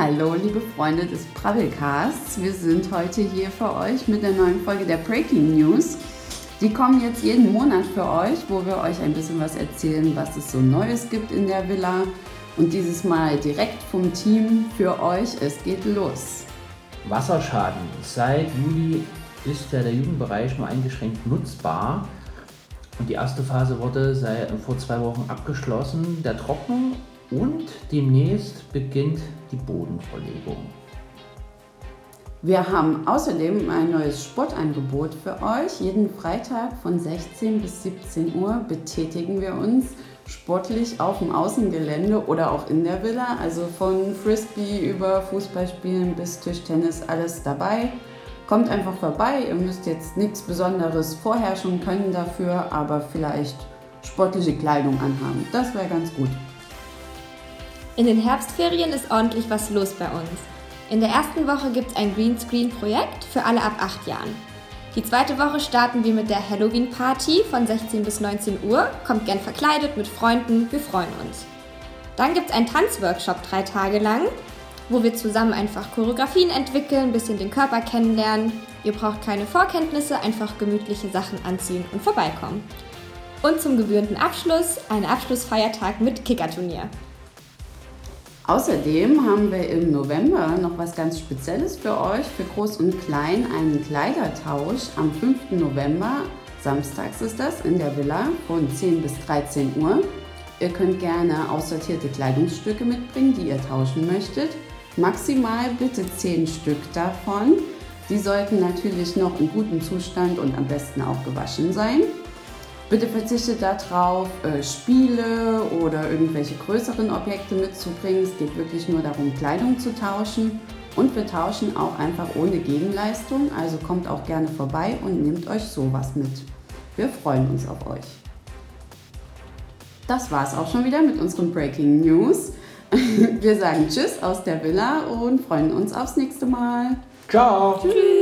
Hallo, liebe Freunde des Prabbelcasts. Wir sind heute hier für euch mit der neuen Folge der Breaking News. Die kommen jetzt jeden Monat für euch, wo wir euch ein bisschen was erzählen, was es so Neues gibt in der Villa. Und dieses Mal direkt vom Team für euch. Es geht los. Wasserschaden. Seit Juli ist ja der Jugendbereich nur eingeschränkt nutzbar. Und die erste Phase wurde seit, vor zwei Wochen abgeschlossen, der Trocknung. Und demnächst beginnt die Bodenverlegung. Wir haben außerdem ein neues Sportangebot für euch. Jeden Freitag von 16 bis 17 Uhr betätigen wir uns sportlich auf dem Außengelände oder auch in der Villa. Also von Frisbee über Fußballspielen bis Tischtennis, alles dabei. Kommt einfach vorbei. Ihr müsst jetzt nichts Besonderes vorher schon können dafür, aber vielleicht sportliche Kleidung anhaben. Das wäre ganz gut. In den Herbstferien ist ordentlich was los bei uns. In der ersten Woche gibt es ein Greenscreen-Projekt für alle ab 8 Jahren. Die zweite Woche starten wir mit der Halloween-Party von 16 bis 19 Uhr. Kommt gern verkleidet mit Freunden, wir freuen uns. Dann gibt es einen Tanzworkshop drei Tage lang, wo wir zusammen einfach Choreografien entwickeln, ein bisschen den Körper kennenlernen. Ihr braucht keine Vorkenntnisse, einfach gemütliche Sachen anziehen und vorbeikommen. Und zum gebührenden Abschluss ein Abschlussfeiertag mit Kickerturnier. Außerdem haben wir im November noch was ganz Spezielles für euch, für Groß und Klein, einen Kleidertausch am 5. November, samstags ist das, in der Villa von 10 bis 13 Uhr. Ihr könnt gerne aussortierte Kleidungsstücke mitbringen, die ihr tauschen möchtet. Maximal bitte 10 Stück davon. Die sollten natürlich noch in gutem Zustand und am besten auch gewaschen sein. Bitte verzichtet darauf, äh, Spiele oder irgendwelche größeren Objekte mitzubringen. Es geht wirklich nur darum, Kleidung zu tauschen. Und wir tauschen auch einfach ohne Gegenleistung. Also kommt auch gerne vorbei und nehmt euch sowas mit. Wir freuen uns auf euch. Das war's auch schon wieder mit unseren Breaking News. Wir sagen Tschüss aus der Villa und freuen uns aufs nächste Mal. Ciao. Tschüss.